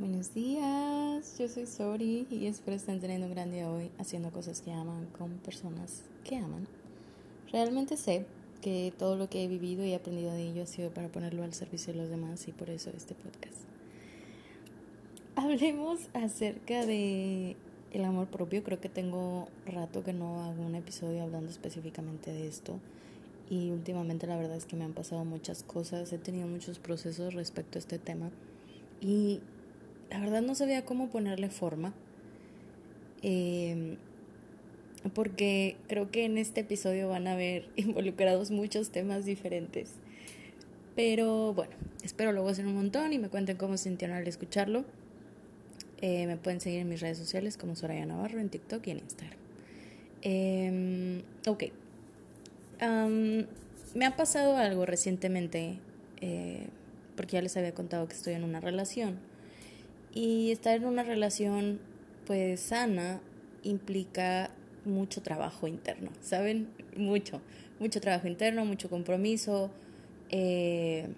Buenos días, yo soy Sori y espero estén teniendo un gran día hoy haciendo cosas que aman con personas que aman. Realmente sé que todo lo que he vivido y aprendido de ello ha sido para ponerlo al servicio de los demás y por eso este podcast. Hablemos acerca de el amor propio. Creo que tengo rato que no hago un episodio hablando específicamente de esto y últimamente la verdad es que me han pasado muchas cosas, he tenido muchos procesos respecto a este tema y la verdad no sabía cómo ponerle forma. Eh, porque creo que en este episodio van a ver involucrados muchos temas diferentes. Pero bueno, espero lo gocen un montón y me cuenten cómo se sintieron al escucharlo. Eh, me pueden seguir en mis redes sociales como Soraya Navarro en TikTok y en Instagram. Eh, ok. me ha pasado algo recientemente, eh, porque ya les había contado que estoy en una relación. Y estar en una relación pues sana implica mucho trabajo interno, ¿saben? Mucho, mucho trabajo interno, mucho compromiso eh,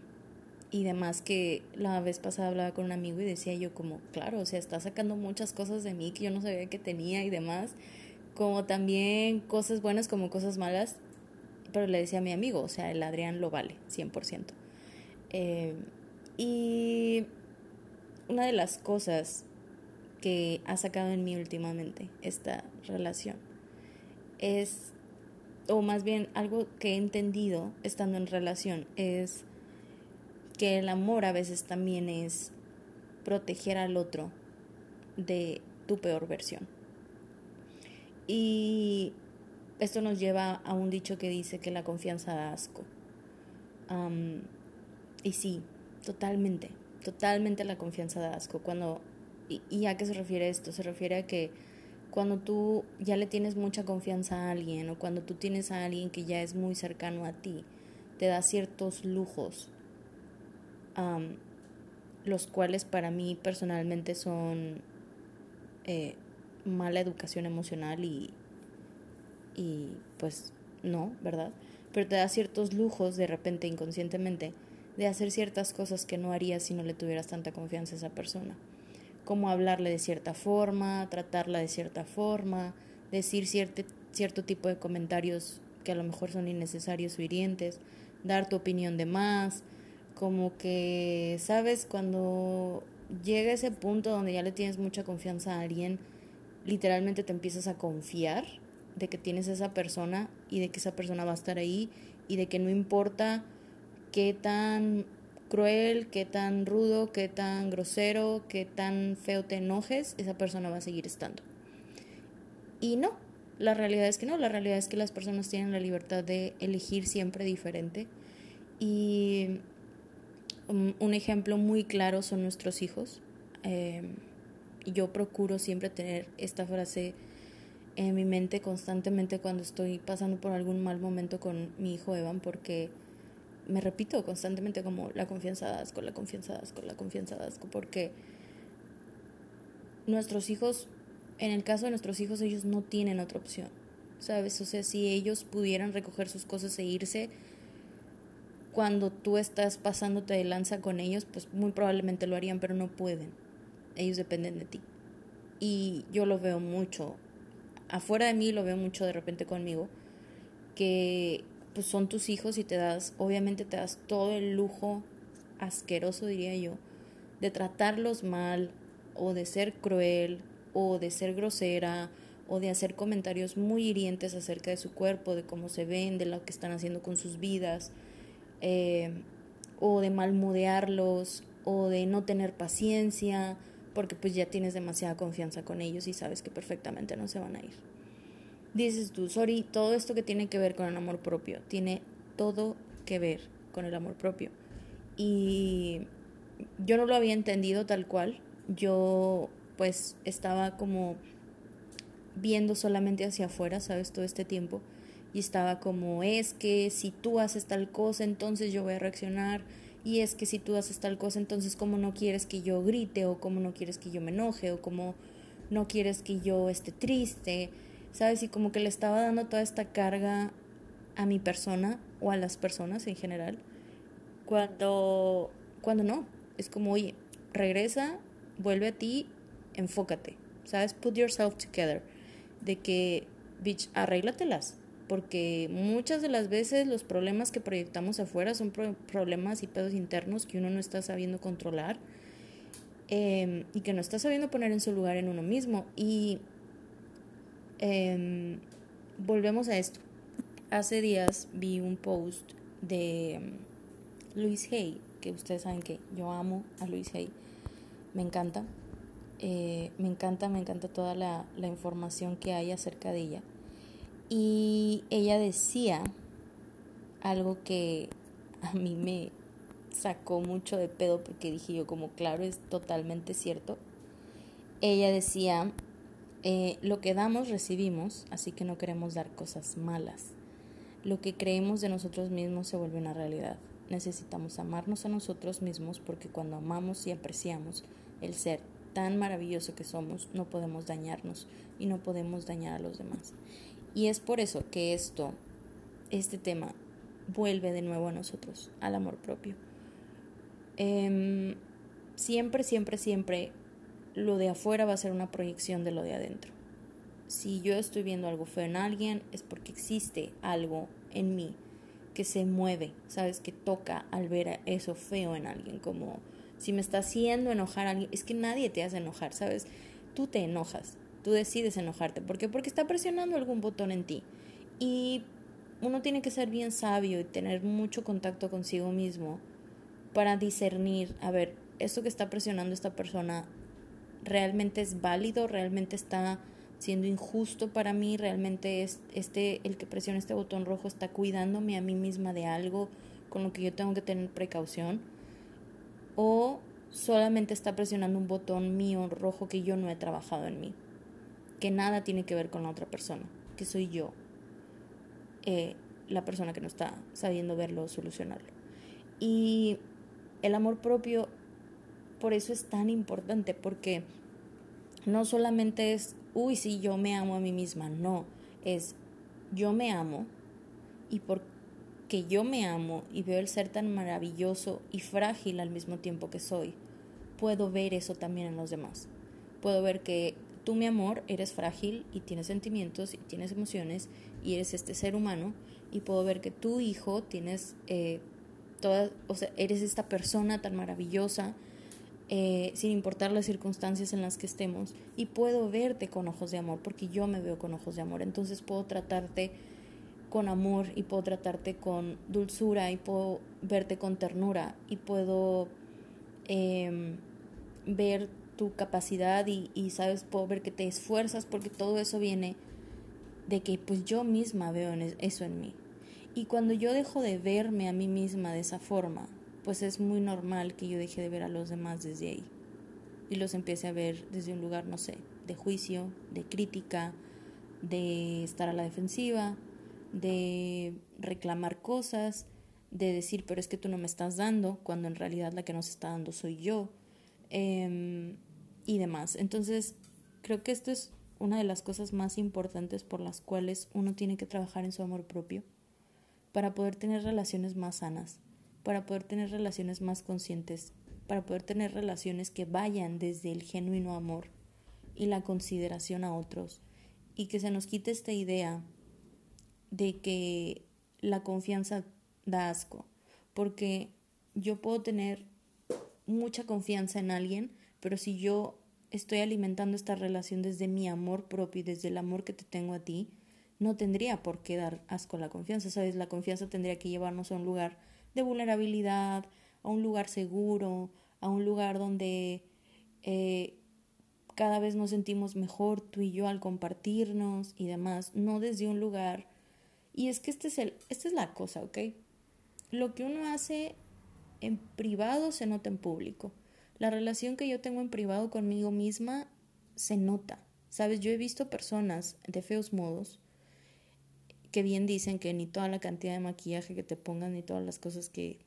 y demás que la vez pasada hablaba con un amigo y decía yo como, claro, o sea, está sacando muchas cosas de mí que yo no sabía que tenía y demás, como también cosas buenas como cosas malas, pero le decía a mi amigo, o sea, el Adrián lo vale, 100%. Eh, y una de las cosas que ha sacado en mí últimamente esta relación es, o más bien algo que he entendido estando en relación, es que el amor a veces también es proteger al otro de tu peor versión. Y esto nos lleva a un dicho que dice que la confianza da asco. y sí, totalmente totalmente la confianza de asco. Cuando, y, a qué se refiere esto? Se refiere a que cuando tú ya le tienes mucha confianza a alguien o cuando tú tienes a alguien que ya es muy cercano a ti, te da ciertos lujos, los cuales para mí personalmente son eh, mala educación emocional y, y pues no, ¿verdad? Pero te da ciertos lujos de repente inconscientemente de hacer ciertas cosas que no harías si no le tuvieras tanta confianza a esa persona. Como hablarle de cierta forma, tratarla de cierta forma, decir cierto, cierto tipo de comentarios que a lo mejor son innecesarios o hirientes, dar tu opinión de más, como que, sabes, cuando llega ese punto donde ya le tienes mucha confianza a alguien, literalmente te empiezas a confiar de que tienes a esa persona y de que esa persona va a estar ahí y de que no importa qué tan cruel, qué tan rudo, qué tan grosero, qué tan feo te enojes, esa persona va a seguir estando. Y no, la realidad es que no, la realidad es que las personas tienen la libertad de elegir siempre diferente. Y um, un ejemplo muy claro son nuestros hijos. Eh, yo procuro siempre tener esta frase en mi mente constantemente cuando estoy pasando por algún mal momento con mi hijo Evan, porque me repito constantemente como la confianza de asco, la confianza de asco, la confianza de asco, porque nuestros hijos, en el caso de nuestros hijos, ellos no tienen otra opción, ¿sabes? O sea, si ellos pudieran recoger sus cosas e irse, cuando tú estás pasándote de lanza con ellos, pues muy probablemente lo harían, pero no pueden. Ellos dependen de ti. Y yo lo veo mucho, afuera de mí lo veo mucho de repente conmigo, que pues son tus hijos y te das, obviamente te das todo el lujo asqueroso, diría yo, de tratarlos mal o de ser cruel o de ser grosera o de hacer comentarios muy hirientes acerca de su cuerpo, de cómo se ven, de lo que están haciendo con sus vidas, eh, o de malmodearlos, o de no tener paciencia, porque pues ya tienes demasiada confianza con ellos y sabes que perfectamente no se van a ir dices tú, sorry, todo esto que tiene que ver con el amor propio, tiene todo que ver con el amor propio. Y yo no lo había entendido tal cual, yo pues estaba como viendo solamente hacia afuera, ¿sabes? Todo este tiempo. Y estaba como, es que si tú haces tal cosa, entonces yo voy a reaccionar. Y es que si tú haces tal cosa, entonces como no quieres que yo grite o como no quieres que yo me enoje o como no quieres que yo esté triste. ¿Sabes? Y como que le estaba dando toda esta carga a mi persona o a las personas en general, cuando, cuando no, es como, oye, regresa vuelve a ti, enfócate, ¿sabes? Put yourself together. De que, bitch, arréglatelas. Porque muchas de las veces los problemas que proyectamos afuera son problemas y pedos internos que uno no está sabiendo controlar em, y que no está sabiendo poner en su lugar en uno mismo. Y em, volvemos a esto. Hace días vi un post de em, Luis Hay, que ustedes saben que yo amo a Luis Hay, me encanta, eh, me encanta, me encanta toda la, la información que hay acerca de ella. Y ella decía algo que a mí me sacó mucho de pedo porque dije yo como claro es totalmente cierto. Ella decía, eh, lo que damos recibimos, así que no queremos dar cosas malas. Lo que creemos de nosotros mismos se vuelve una realidad. Necesitamos amarnos a nosotros mismos porque cuando amamos y apreciamos el ser tan maravilloso que somos, no podemos dañarnos y no podemos dañar a los demás. Y es por eso que esto, este tema, vuelve de nuevo a nosotros, al amor propio. Em, siempre, siempre, siempre lo de afuera va a ser una proyección de lo de adentro. Si yo estoy viendo algo feo en alguien, es porque existe algo en mí que se mueve, ¿sabes? Que toca al ver eso feo en alguien, como si me está haciendo enojar a alguien, es que nadie te hace enojar, ¿sabes? Tú te enojas, Tú decides enojarte. ¿Por qué? Porque está presionando algún botón en ti. Y uno tiene que ser bien sabio y tener mucho contacto consigo mismo para discernir, a ver, esto que está presionando esta persona realmente es válido, realmente está siendo injusto para mí, realmente es este el que presiona este botón rojo está cuidándome a mí misma de algo con lo que yo tengo que tener precaución o solamente está presionando un botón mío rojo que yo no he trabajado en mí que nada tiene que ver con la otra persona, que soy yo, eh, la persona que no está sabiendo verlo o solucionarlo. Y el amor propio, por eso es tan importante, porque no solamente es, uy, sí, yo me amo a mí misma, no, es yo me amo y porque yo me amo y veo el ser tan maravilloso y frágil al mismo tiempo que soy, puedo ver eso también en los demás. Puedo ver que Tú, mi amor, eres frágil y tienes sentimientos y tienes emociones y eres este ser humano y puedo ver que tu hijo tienes eh, o sea, eres esta persona tan maravillosa eh, sin importar las circunstancias en las que estemos y puedo verte con ojos de amor porque yo me veo con ojos de amor, entonces puedo tratarte con amor y puedo tratarte con dulzura y puedo verte con ternura y puedo eh, ver tu capacidad y, y sabes, puedo ver que te esfuerzas porque todo eso viene de que pues yo misma veo eso en mí. Y cuando yo dejo de verme a mí misma de esa forma, pues es muy normal que yo deje de ver a los demás desde ahí. Y los empiece a ver desde un lugar, no sé, de juicio, de crítica, de estar a la defensiva, de reclamar cosas, de decir, pero es que tú no me estás dando, cuando en realidad la que nos está dando soy yo. Em, y demás. Entonces, creo que esto es una de las cosas más importantes por las cuales uno tiene que trabajar en su amor propio para poder tener relaciones más sanas, para poder tener relaciones más conscientes, para poder tener relaciones que vayan desde el genuino amor y la consideración a otros y que se nos quite esta idea de que la confianza da asco, porque yo puedo tener mucha confianza en alguien, pero si yo estoy alimentando esta relación desde mi amor propio y desde el amor que te tengo a ti, no tendría por qué dar asco a la confianza, ¿sabes? La confianza tendría que llevarnos a un lugar de vulnerabilidad, a un lugar seguro, a un lugar donde eh, cada vez nos sentimos mejor tú y yo al compartirnos y demás, no desde un lugar. Y es que este es el, esta es la cosa, ¿ok? Lo que uno hace en privado se nota en público. La relación que yo tengo en privado conmigo misma se nota. Sabes, yo he visto personas de feos modos que bien dicen que ni toda la cantidad de maquillaje que te pongan ni todas las cosas que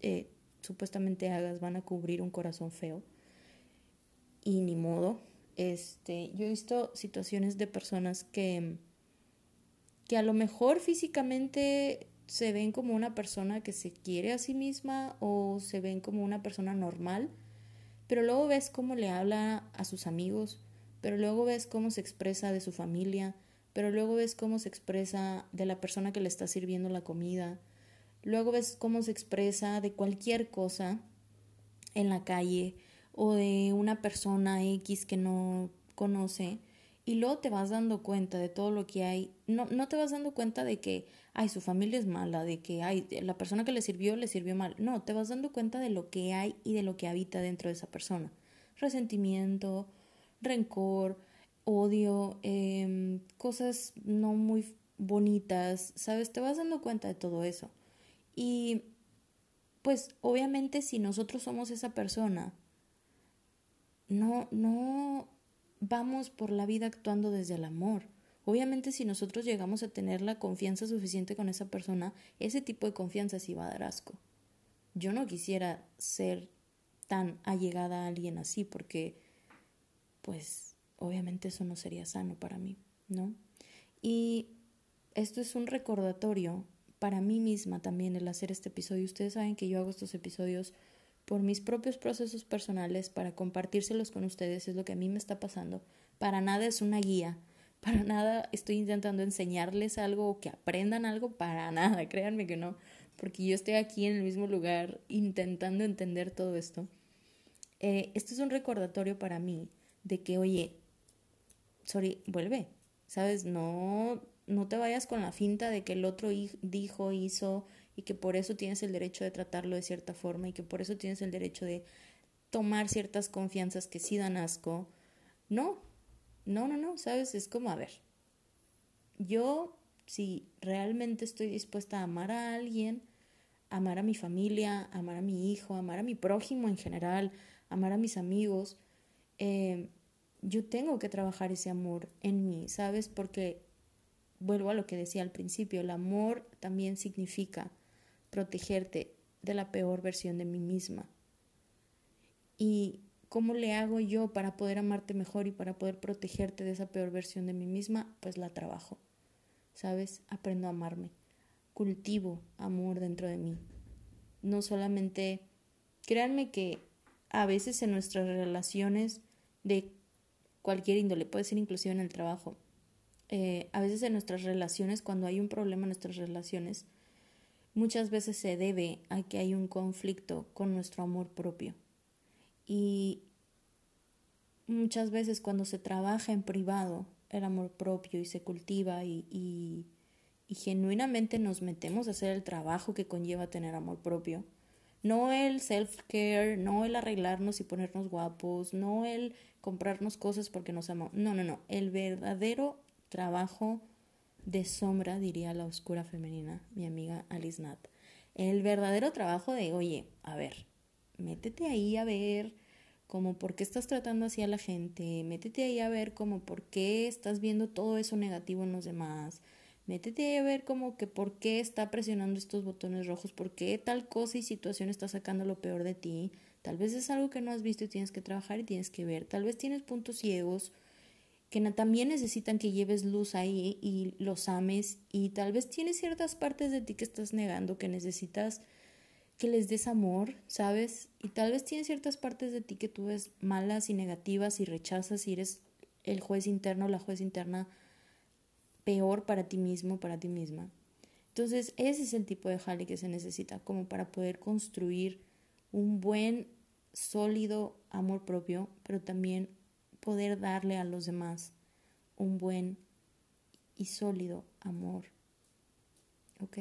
eh, supuestamente hagas van a cubrir un corazón feo. Y ni modo. Este, yo he visto situaciones de personas que, que a lo mejor físicamente se ven como una persona que se quiere a sí misma o se ven como una persona normal, pero luego ves cómo le habla a sus amigos, pero luego ves cómo se expresa de su familia, pero luego ves cómo se expresa de la persona que le está sirviendo la comida, luego ves cómo se expresa de cualquier cosa en la calle o de una persona X que no conoce y luego te vas dando cuenta de todo lo que hay. No, no te vas dando cuenta de que, ay, su familia es mala, de que, ay, la persona que le sirvió le sirvió mal. No, te vas dando cuenta de lo que hay y de lo que habita dentro de esa persona. Resentimiento, rencor, odio, eh, cosas no muy bonitas, ¿sabes? Te vas dando cuenta de todo eso. Y pues obviamente si nosotros somos esa persona, no, no vamos por la vida actuando desde el amor. Obviamente si nosotros llegamos a tener la confianza suficiente con esa persona, ese tipo de confianza sí va a dar asco. Yo no quisiera ser tan allegada a alguien así porque pues obviamente eso no sería sano para mí, ¿no? Y esto es un recordatorio para mí misma también el hacer este episodio. Ustedes saben que yo hago estos episodios por mis propios procesos personales para compartírselos con ustedes, es lo que a mí me está pasando. Para nada es una guía, para nada estoy intentando enseñarles algo o que aprendan algo, para nada, créanme que no, porque yo estoy aquí en el mismo lugar intentando entender todo esto. Eh, esto es un recordatorio para mí de que, oye, sorry, vuelve, ¿sabes? No, no te vayas con la finta de que el otro dijo, hizo y que por eso tienes el derecho de tratarlo de cierta forma y que por eso tienes el derecho de tomar ciertas confianzas que sí dan asco. No, no, no, no, ¿sabes? Es como, a ver, yo si realmente estoy dispuesta a amar a alguien, amar a mi familia, amar a mi hijo, amar a mi prójimo en general, amar a mis amigos, eh, yo tengo que trabajar ese amor en mí, ¿sabes? Porque vuelvo a lo que decía al principio, el amor también significa protegerte de la peor versión de mí misma. ¿Y cómo le hago yo para poder amarte mejor y para poder protegerte de esa peor versión de mí misma? Pues la trabajo. ¿Sabes? Aprendo a amarme. Cultivo amor dentro de mí. No solamente, créanme que a veces en nuestras relaciones de cualquier índole, puede ser inclusive en el trabajo, eh, a veces en nuestras relaciones, cuando hay un problema en nuestras relaciones, muchas veces se debe a que hay un conflicto con nuestro amor propio. Y muchas veces cuando se trabaja en privado el amor propio y se cultiva y, genuinamente nos metemos a hacer el trabajo que conlleva tener amor propio, no el self-care, no el arreglarnos y ponernos guapos, no el comprarnos cosas porque nos amamos. No, no, no. El verdadero trabajo de sombra, diría la oscura femenina, mi amiga Alice Nat. El verdadero trabajo de, oye, a ver, métete ahí a ver como por qué estás tratando así a la gente, métete ahí a ver como por qué estás viendo todo eso negativo en los demás, métete a ver como que por qué está presionando estos botones rojos, por qué tal cosa y situación está sacando lo peor de ti. Tal vez es algo que no has visto y tienes que trabajar y tienes que ver. Tal vez tienes puntos ciegos que también necesitan que lleves luz ahí y los ames y tal vez tienes ciertas partes de ti que estás negando, que necesitas que les des amor, ¿sabes? Y tal vez tienes ciertas partes de ti que tú ves malas y negativas y rechazas y eres el juez interno, la juez interna peor para ti mismo, para ti misma. Entonces, ese es el tipo de jale que se necesita como para poder construir un buen, sólido amor propio, pero también poder darle a los demás un buen y sólido amor. ¿Ok?